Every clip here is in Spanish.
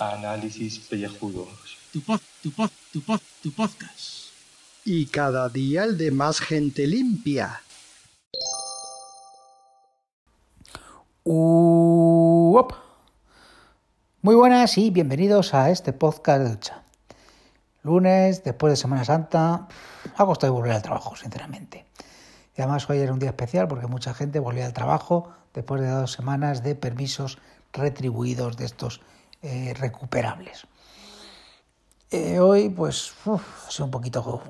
Análisis pellejudos. Tu pod, tu pod, tu pod, tu podcast. Y cada día el de más gente limpia. Uop. Muy buenas y bienvenidos a este podcast de ducha. Lunes, después de Semana Santa, ha costado volver al trabajo, sinceramente. Y además hoy era un día especial porque mucha gente volvía al trabajo después de dos semanas de permisos retribuidos de estos eh, recuperables. Eh, hoy, pues, uf, ha sido un poquito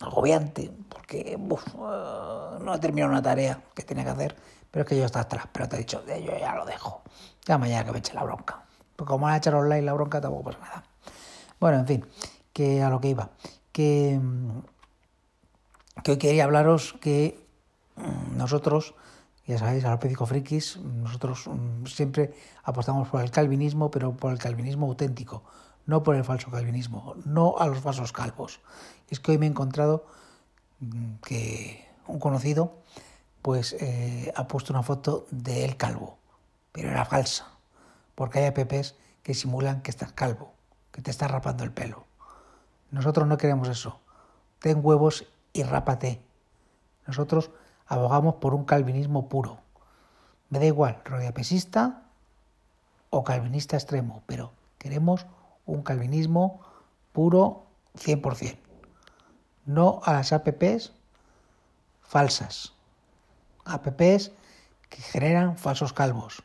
agobiante porque uh, no he terminado una tarea que tenía que hacer, pero es que yo estaba atrás, pero te he dicho, yo ya lo dejo. Ya mañana que me eche la bronca. Porque como me ha echado online la bronca, tampoco pasa nada. Bueno, en fin, que a lo que iba. Que, que hoy quería hablaros que nosotros ya sabéis, a los pédicos frikis, nosotros siempre apostamos por el calvinismo, pero por el calvinismo auténtico, no por el falso calvinismo, no a los falsos calvos. Es que hoy me he encontrado que un conocido pues eh, ha puesto una foto de él calvo, pero era falsa, porque hay apps que simulan que estás calvo, que te estás rapando el pelo. Nosotros no queremos eso. Ten huevos y rápate. Nosotros abogamos por un calvinismo puro. Me da igual, pesista o calvinista extremo, pero queremos un calvinismo puro 100%. No a las apps falsas. Apps que generan falsos calvos.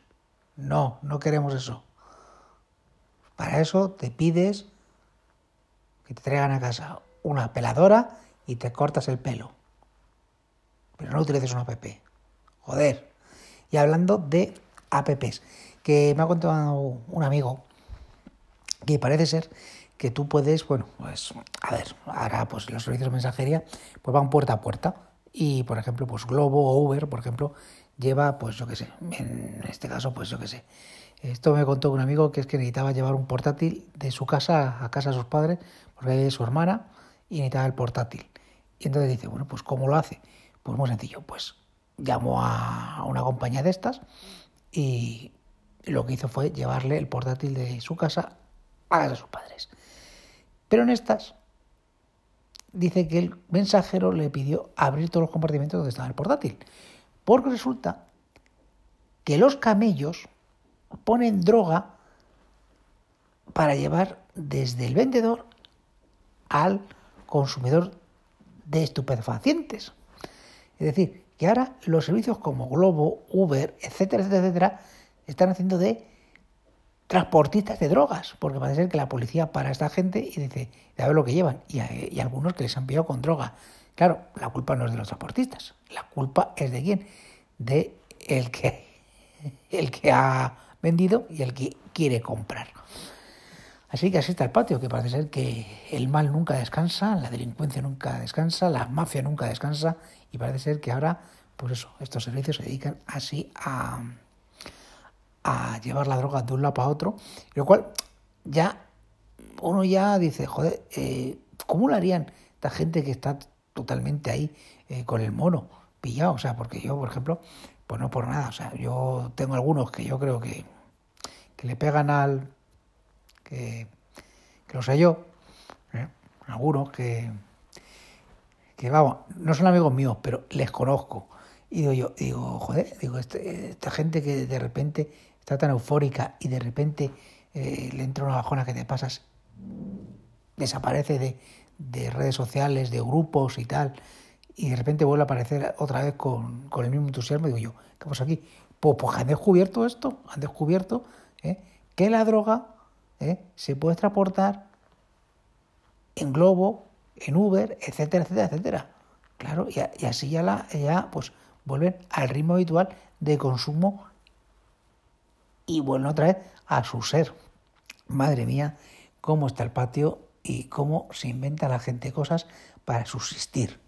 No, no queremos eso. Para eso te pides que te traigan a casa una peladora y te cortas el pelo pero no utilices una app. Joder. Y hablando de apps, que me ha contado un amigo que parece ser que tú puedes, bueno, pues, a ver, ahora pues los servicios de mensajería pues van puerta a puerta y, por ejemplo, pues Globo o Uber, por ejemplo, lleva, pues yo qué sé, en este caso, pues yo qué sé. Esto me contó un amigo que es que necesitaba llevar un portátil de su casa a casa de sus padres, porque es su hermana, y necesitaba el portátil. Entonces dice, bueno, pues ¿cómo lo hace? Pues muy sencillo, pues llamó a una compañía de estas y lo que hizo fue llevarle el portátil de su casa a casa de sus padres. Pero en estas dice que el mensajero le pidió abrir todos los compartimentos donde estaba el portátil. Porque resulta que los camellos ponen droga para llevar desde el vendedor al consumidor de estupefacientes. Es decir, que ahora los servicios como Globo, Uber, etcétera, etcétera, etcétera, están haciendo de transportistas de drogas, porque parece ser que la policía para a esta gente y dice, a ver lo que llevan, y, y algunos que les han pillado con droga. Claro, la culpa no es de los transportistas, la culpa es de quién, de el que, el que ha vendido y el que quiere comprar. Así que así está el patio, que parece ser que el mal nunca descansa, la delincuencia nunca descansa, la mafia nunca descansa y parece ser que ahora, pues eso, estos servicios se dedican así a, llevar la droga de un lado para otro, lo cual ya uno ya dice, joder, eh, ¿cómo lo harían esta gente que está totalmente ahí eh, con el mono pillado? O sea, porque yo, por ejemplo, pues no por nada, o sea, yo tengo algunos que yo creo que, que le pegan al que, lo sé yo, ¿eh? algunos que, que, vamos, no son amigos míos, pero les conozco. Y digo yo, digo, joder, digo, este, esta gente que de repente está tan eufórica y de repente eh, le entra una bajona que te pasas, desaparece de, de, redes sociales, de grupos y tal, y de repente vuelve a aparecer otra vez con, con el mismo entusiasmo, digo yo, ¿qué pasa aquí? Pues, pues han descubierto esto, han descubierto ¿eh? que la droga ¿eh? se puede transportar en globo, en Uber, etcétera, etcétera, etcétera. Claro, y, así ya, la, ya pues vuelven al ritmo habitual de consumo y vuelven otra vez a su ser. Madre mía, cómo está el patio y cómo se inventa la gente cosas para subsistir,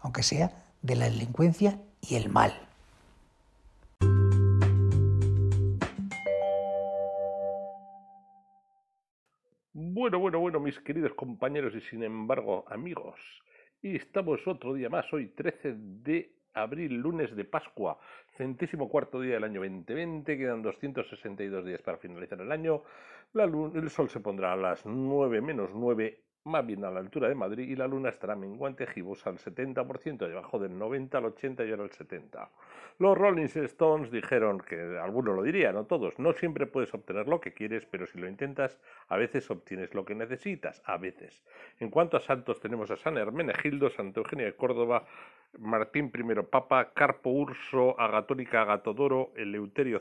aunque sea de la delincuencia y el mal. Bueno, bueno, bueno, mis queridos compañeros y sin embargo amigos. Y estamos otro día más, hoy 13 de abril, lunes de Pascua, centésimo cuarto día del año 2020. Quedan 262 días para finalizar el año. El sol se pondrá a las 9 menos 9 más bien a la altura de Madrid y la luna estará menguante gibosa al 70%, debajo del 90 al 80 y ahora al 70. Los Rolling Stones dijeron que algunos lo dirían, no todos, no siempre puedes obtener lo que quieres, pero si lo intentas, a veces obtienes lo que necesitas, a veces. En cuanto a santos, tenemos a San Hermenegildo, Santa Eugenia de Córdoba, Martín I Papa, Carpo Urso, Agatónica Agatodoro, Eleuterio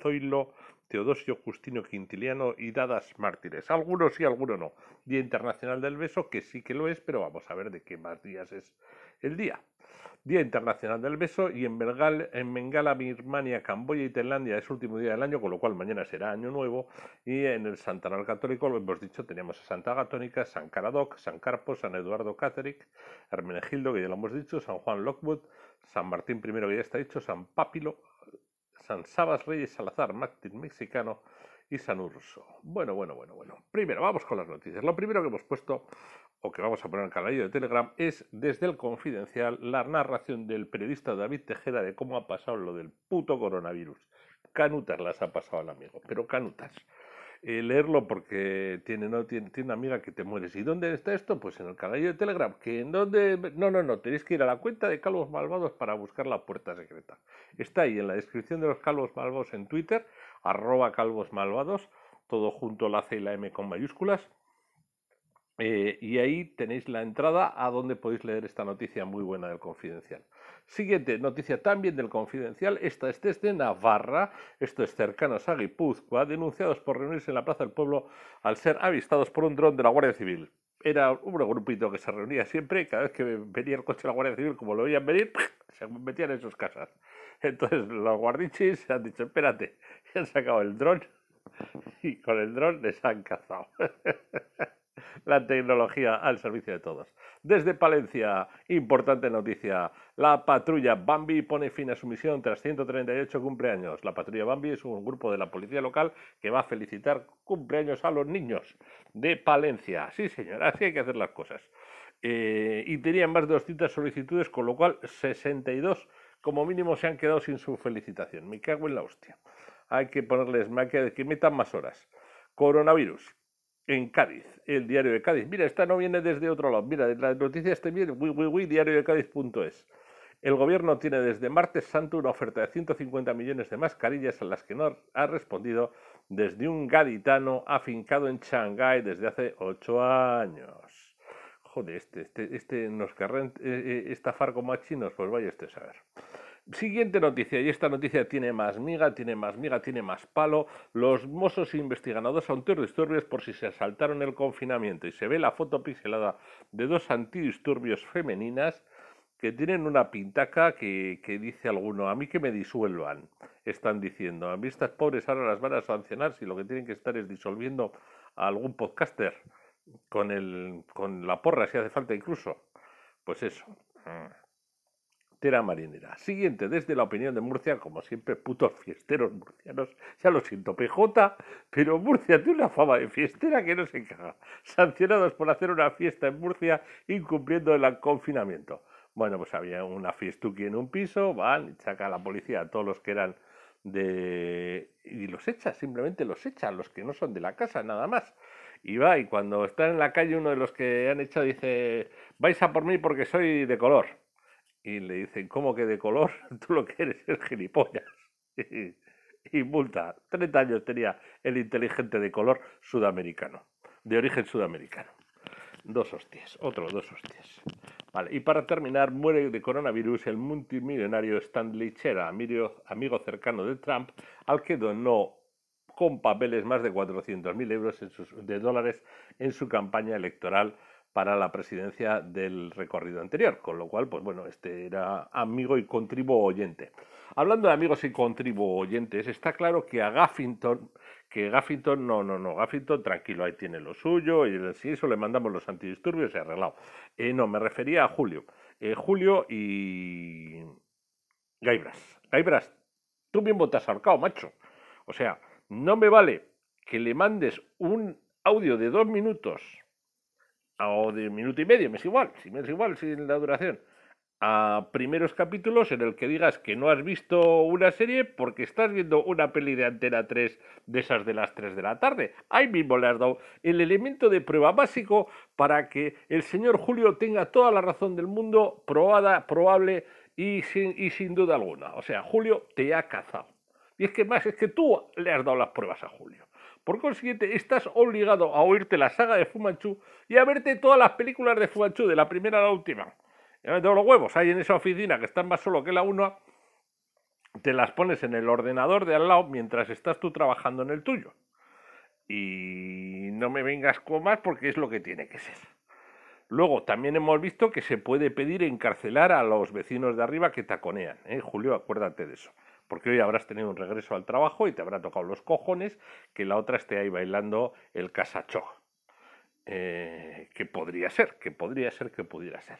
Zoilo, Teodosio Justino Quintiliano y Dadas Mártires. Algunos sí, algunos no. Día Internacional del Beso, que sí que lo es, pero vamos a ver de qué más días es el día. Día Internacional del Beso y en, Bengal, en Bengala, Birmania, Camboya y Tailandia es último día del año, con lo cual mañana será Año Nuevo. Y en el Santaral Católico, lo hemos dicho, teníamos a Santa Agatónica, San Caradoc, San Carpo, San Eduardo Cáteric, Hermenegildo, que ya lo hemos dicho, San Juan Lockwood, San Martín I, que ya está dicho, San Pápilo, San Sabas Reyes Salazar, Martín Mexicano y San Urso. Bueno, bueno, bueno, bueno. Primero, vamos con las noticias. Lo primero que hemos puesto, o que vamos a poner en el canal de Telegram, es desde el confidencial la narración del periodista David Tejera de cómo ha pasado lo del puto coronavirus. Canutas las ha pasado al amigo, pero canutas. Eh, leerlo porque tiene, no, tiene, una amiga que te mueres. ¿Y dónde está esto? Pues en el canal de Telegram. ¿Que en dónde? No, no, no. Tenéis que ir a la cuenta de Calvos Malvados para buscar la puerta secreta. Está ahí en la descripción de los Calvos Malvados en Twitter, arroba Calvos Malvados, todo junto la C y la M con mayúsculas. Eh, y ahí tenéis la entrada a donde podéis leer esta noticia muy buena del Confidencial. Siguiente noticia también del Confidencial. Esta es desde Navarra. Esto es cercano a Guipúzcoa. Denunciados por reunirse en la Plaza del Pueblo al ser avistados por un dron de la Guardia Civil. Era un grupito que se reunía siempre cada vez que venía el coche de la Guardia Civil, como lo veían venir, se metían en sus casas. Entonces los guardichis se han dicho, espérate, y han sacado el dron y con el dron les han cazado. la tecnología al servicio de todos. Desde Palencia, importante noticia. La patrulla Bambi pone fin a su misión tras 138 cumpleaños. La patrulla Bambi es un grupo de la policía local que va a felicitar cumpleaños a los niños de Palencia. Sí, señor, así hay que hacer las cosas. Eh, y tenían más de 200 solicitudes, con lo cual 62 como mínimo se han quedado sin su felicitación. Me cago en la hostia. Hay que ponerles, que, que metan más horas. Coronavirus en Cádiz, el diario de Cádiz. Mira, esta no viene desde otro lado. Mira, la noticia bien, uy, uy, uy, diario de Cádiz.es. El gobierno tiene desde martes santo una oferta de 150 millones de mascarillas a las que no ha respondido desde un gaditano afincado en Shanghái desde hace ocho años. Joder, este, este, este nos querrá eh, eh, estafar como a chinos, pues vaya este a saber. Siguiente noticia, y esta noticia tiene más miga, tiene más miga, tiene más palo. Los mozos investigan a dos antidisturbios por si se asaltaron el confinamiento y se ve la foto pixelada de dos antidisturbios femeninas que tienen una pintaca que, que, dice alguno, a mí que me disuelvan, están diciendo. A mí estas pobres ahora las van a sancionar si lo que tienen que estar es disolviendo a algún podcaster con, el, con la porra, si hace falta incluso. Pues eso. Tera marinera. Siguiente, desde la opinión de Murcia, como siempre, putos fiesteros murcianos. Ya lo siento, PJ, pero Murcia tiene una fama de fiestera que no se encaja. Sancionados por hacer una fiesta en Murcia incumpliendo el confinamiento. Bueno, pues había una fiestuki en un piso, van y saca a la policía a todos los que eran de... y los echa, simplemente los echa, los que no son de la casa, nada más. Y va, y cuando está en la calle uno de los que han echado dice, vais a por mí porque soy de color y le dicen, ¿cómo que de color? Tú lo que eres es gilipollas. y multa. 30 años tenía el inteligente de color sudamericano, de origen sudamericano. Dos hostias, otros dos hostias. Vale, y para terminar, muere de coronavirus el multimillonario Stanley Chera, amigo, amigo cercano de Trump, al que donó con papeles más de 400.000 euros en sus, de dólares en su campaña electoral para la presidencia del recorrido anterior, con lo cual, pues bueno, este era amigo y contribo oyente. Hablando de amigos y contribo oyentes, está claro que a Gaffington, que Gaffington, no, no, no, Gaffington, tranquilo, ahí tiene lo suyo, y si eso le mandamos los antidisturbios, ha arreglado. Eh, no, me refería a Julio. Eh, Julio y Gaibras. Gaibras, tú bien botas arcao, macho. O sea, no me vale que le mandes un audio de dos minutos o de minuto y medio, me es igual, si me es igual sin la duración, a primeros capítulos en el que digas que no has visto una serie porque estás viendo una peli de Antena 3 de esas de las 3 de la tarde. Ahí mismo le has dado el elemento de prueba básico para que el señor Julio tenga toda la razón del mundo, probada, probable y sin, y sin duda alguna. O sea, Julio te ha cazado. Y es que más, es que tú le has dado las pruebas a Julio. Por consiguiente, estás obligado a oírte la saga de Fumanchu y a verte todas las películas de Fumanchu, de la primera a la última. Ya me tengo los huevos ahí en esa oficina que están más solo que la una, te las pones en el ordenador de al lado mientras estás tú trabajando en el tuyo. Y no me vengas con más porque es lo que tiene que ser. Luego, también hemos visto que se puede pedir encarcelar a los vecinos de arriba que taconean. ¿eh? Julio, acuérdate de eso. Porque hoy habrás tenido un regreso al trabajo y te habrá tocado los cojones que la otra esté ahí bailando el casachó. Eh, que podría ser, que podría ser, que pudiera ser.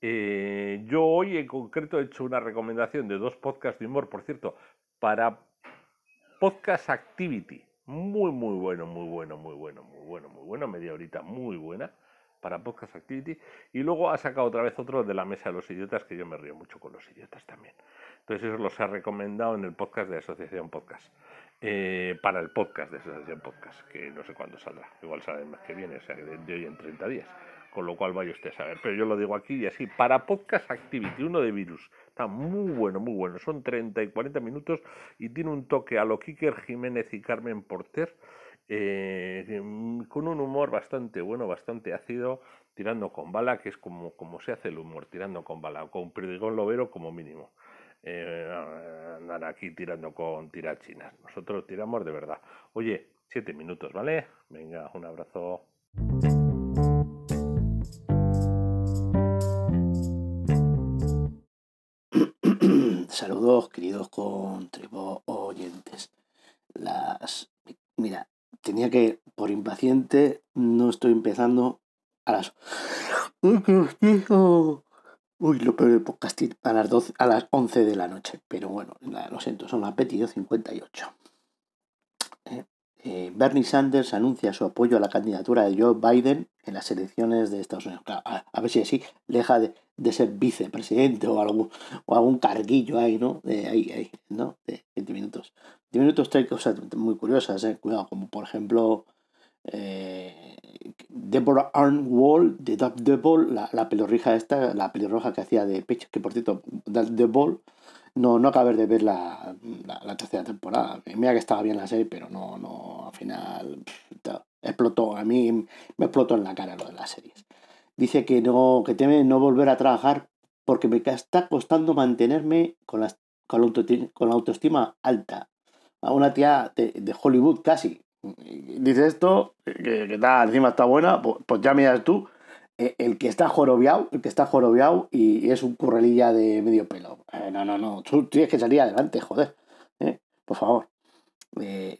Eh, yo hoy en concreto he hecho una recomendación de dos podcasts de humor, por cierto, para Podcast Activity. Muy, muy bueno, muy bueno, muy bueno, muy bueno, muy bueno, media horita muy buena para Podcast Activity. Y luego ha sacado otra vez otro de la mesa de los idiotas, que yo me río mucho con los idiotas también. Entonces eso los ha recomendado en el podcast de Asociación Podcast. Eh, para el podcast de Asociación Podcast, que no sé cuándo saldrá. Igual sale el mes que viene, o sea, de hoy en 30 días. Con lo cual vaya usted a saber. Pero yo lo digo aquí y así. Para Podcast Activity, uno de virus. Está muy bueno, muy bueno. Son 30 y 40 minutos y tiene un toque a lo Kiker Jiménez y Carmen Porter. Eh, con un humor bastante bueno, bastante ácido, tirando con bala, que es como, como se hace el humor, tirando con bala, o con perdigón lobero como mínimo eh, andan aquí tirando con tirachinas. Nosotros tiramos de verdad. Oye, siete minutos, ¿vale? Venga, un abrazo. Saludos, queridos contribo oyentes. Las. Mira, tenía que, por impaciente, no estoy empezando a las. Uy, lo peor del podcast a las, 12, a las 11 de la noche. Pero bueno, lo siento, son las 22.58. Eh, eh, Bernie Sanders anuncia su apoyo a la candidatura de Joe Biden en las elecciones de Estados Unidos. a, ver si así deja de, de, ser vicepresidente o algún, o algún carguillo ahí, ¿no? De ahí, ahí, ¿no? De 20 minutos. 20 minutos trae cosas muy curiosas, ¿eh? Cuidado, como por ejemplo eh, Deborah Arnwall de Dub Devil, la, la pelirroja esta, la pelirroja que hacía de pecho, que por cierto, Dub Devil, no, no acabé de ver la, la, tercera temporada. Mira que estaba bien la serie, pero no, no, al final explotó, a mí me explotó en la cara lo de las series. Dice que no, que teme no volver a trabajar porque me está costando mantenerme con, las, con, la, autoestima, alta. A una tía de, Hollywood casi, dice esto, que, que encima está buena, pues, pues, ya miras tú, e, el que está jorobiado, el que está jorobiado y, es un currelilla de medio pelo. Eh, no, no, no, tú tienes que salir adelante, joder, eh, por favor. Eh,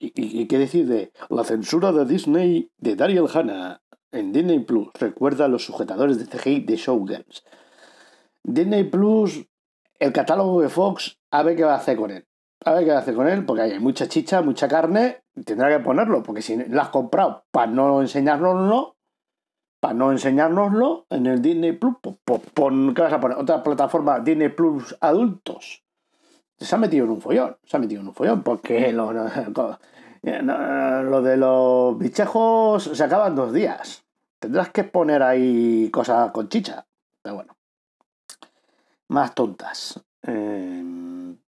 y, qué decir de la censura de Disney de Daryl Hannah en Disney Plus? Recuerda a los sujetadores de CGI de Showgirls. Disney Plus, el catálogo de Fox, a ver qué va a hacer con él. A ver qué hacer con él, porque hay mucha chicha, mucha carne tendrá que ponerlo, porque si lo has comprado para no enseñárnoslo, para no enseñárnoslo en el Disney Plus, pues, pues ¿qué vas a poner? Otra plataforma, Disney Plus Adultos. Se ha metido en un follón, se ha metido en un follón, porque lo, lo de los bichejos se acaban dos días. Tendrás que poner ahí cosas con chicha, pero bueno. Más tontas. Eh,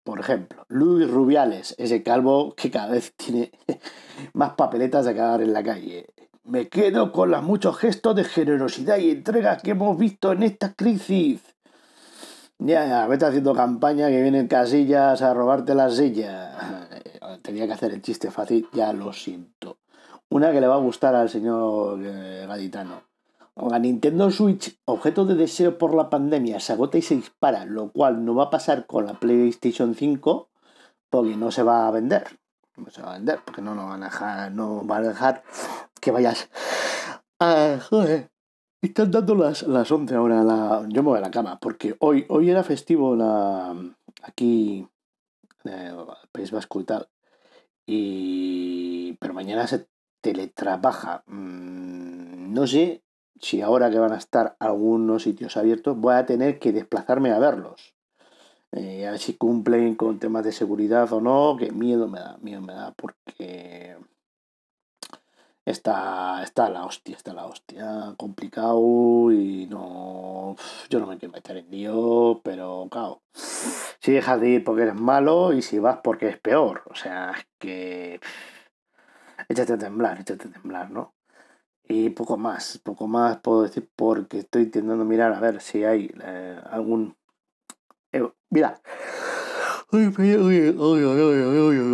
por ejemplo, Luis Rubiales, ese calvo que cada vez tiene más papeletas de cagar en la calle. Me quedo con los muchos gestos de generosidad y entrega que hemos visto en esta crisis. Ya, ya, vete haciendo campaña que vienen casillas a robarte la silla. Tenía que hacer el chiste fácil, ya lo siento. Una que le va a gustar al señor eh, gaditano. La Nintendo Switch, objeto de deseo por la pandemia, se agota y se dispara, lo cual no va a pasar con la PlayStation 5 porque no se va a vender. No se va a vender porque no nos van a dejar, no van a dejar que vayas. Ah, joder. Están dando las, las 11 ahora. La... Yo me voy a la cama porque hoy, hoy era festivo la, aquí en el País Vasco y tal. Y... Pero mañana se teletrabaja. Mm, no sé si ahora que van a estar algunos sitios abiertos, voy a tener que desplazarme a verlos. Eh, a ver si cumplen con temas de seguridad o no, que miedo me da, miedo me da, porque está, está la hostia, está la hostia, complicado y no, yo no me quiero meter en Dios, pero claro, si dejas de ir porque eres malo y si vas porque es peor, o sea, es que échate a temblar, échate a temblar, ¿no? Y poco más, poco más puedo decir porque estoy intentando mirar a ver si hay eh, algún... Eh, mira,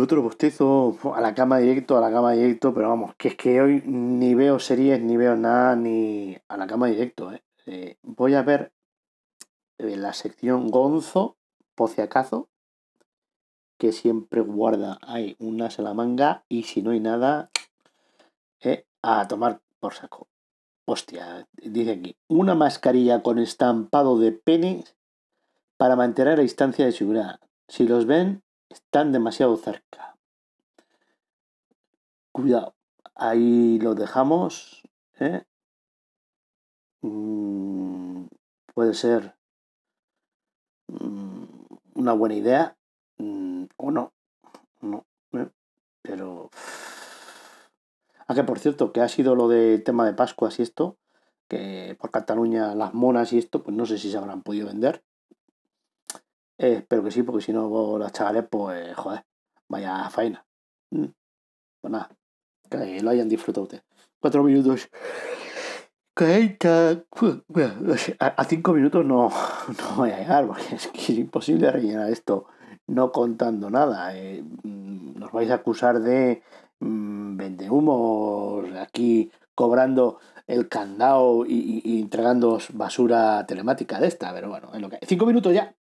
otro bostezo a la cama directo, a la cama directo, pero vamos, que es que hoy ni veo series, ni veo nada, ni a la cama directo. ¿eh? Eh, voy a ver la sección Gonzo, Pociacazo, que siempre guarda ahí una salamanga y si no hay nada, eh, a tomar por saco. Hostia, dice aquí, una mascarilla con estampado de penes para mantener la distancia de seguridad. Si los ven, están demasiado cerca. Cuidado, ahí lo dejamos. ¿eh? Mm, puede ser mm, una buena idea mm, o no. No, ¿eh? pero. Que por cierto, que ha sido lo del tema de Pascua y esto, que por Cataluña las monas y esto, pues no sé si se habrán podido vender. Eh, espero que sí, porque si no, las chavales, pues, joder, vaya faena. Mm. Pues nada, que lo hayan disfrutado ustedes. Cuatro minutos. A cinco minutos no, no voy a llegar, porque es que es imposible rellenar esto no contando nada. Eh, mm, nos vais a acusar de mmm, vendehumos aquí cobrando el candado y, y, y entregando basura telemática de esta, pero bueno, lo que. Cinco minutos ya.